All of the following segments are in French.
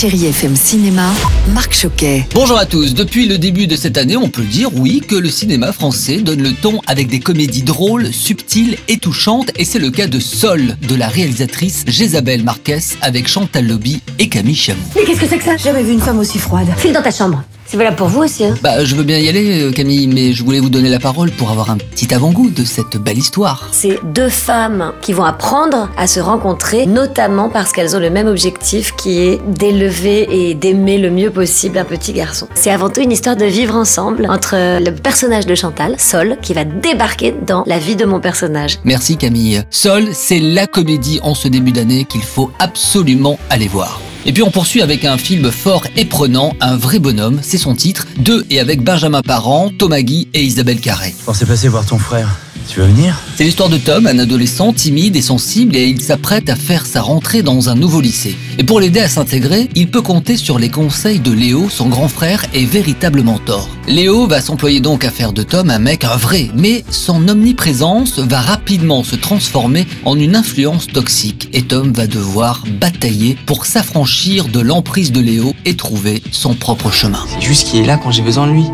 Chérie FM Cinéma, Marc Choquet. Bonjour à tous. Depuis le début de cette année, on peut dire oui que le cinéma français donne le ton avec des comédies drôles, subtiles et touchantes. Et c'est le cas de Sol, de la réalisatrice Jésabelle Marquez avec Chantal Lobby et Camille Chamou. Mais qu'est-ce que c'est que ça? Jamais vu une femme aussi froide. File dans ta chambre. C'est valable pour vous aussi, hein Bah, je veux bien y aller, euh, Camille, mais je voulais vous donner la parole pour avoir un petit avant-goût de cette belle histoire. C'est deux femmes qui vont apprendre à se rencontrer, notamment parce qu'elles ont le même objectif qui est d'élever et d'aimer le mieux possible un petit garçon. C'est avant tout une histoire de vivre ensemble entre le personnage de Chantal, Sol, qui va débarquer dans la vie de mon personnage. Merci Camille. Sol, c'est la comédie en ce début d'année qu'il faut absolument aller voir. Et puis on poursuit avec un film fort et prenant, Un vrai bonhomme, c'est son titre, de et avec Benjamin Parent, Thomas Guy et Isabelle Carré. On s'est passé voir ton frère? Tu veux venir? C'est l'histoire de Tom, un adolescent timide et sensible, et il s'apprête à faire sa rentrée dans un nouveau lycée. Et pour l'aider à s'intégrer, il peut compter sur les conseils de Léo, son grand frère et véritable mentor. Léo va s'employer donc à faire de Tom un mec un vrai, mais son omniprésence va rapidement se transformer en une influence toxique, et Tom va devoir batailler pour s'affranchir de l'emprise de Léo et trouver son propre chemin. C'est juste qu'il est là quand j'ai besoin de lui.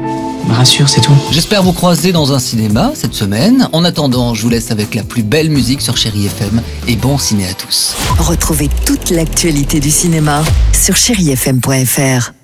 Me rassure, c'est tout. J'espère vous croiser dans un cinéma cette semaine. En attendant, je vous laisse avec la plus belle musique sur Chéri FM et bon ciné à tous. Retrouvez toute l'actualité du cinéma sur chérifm.fr.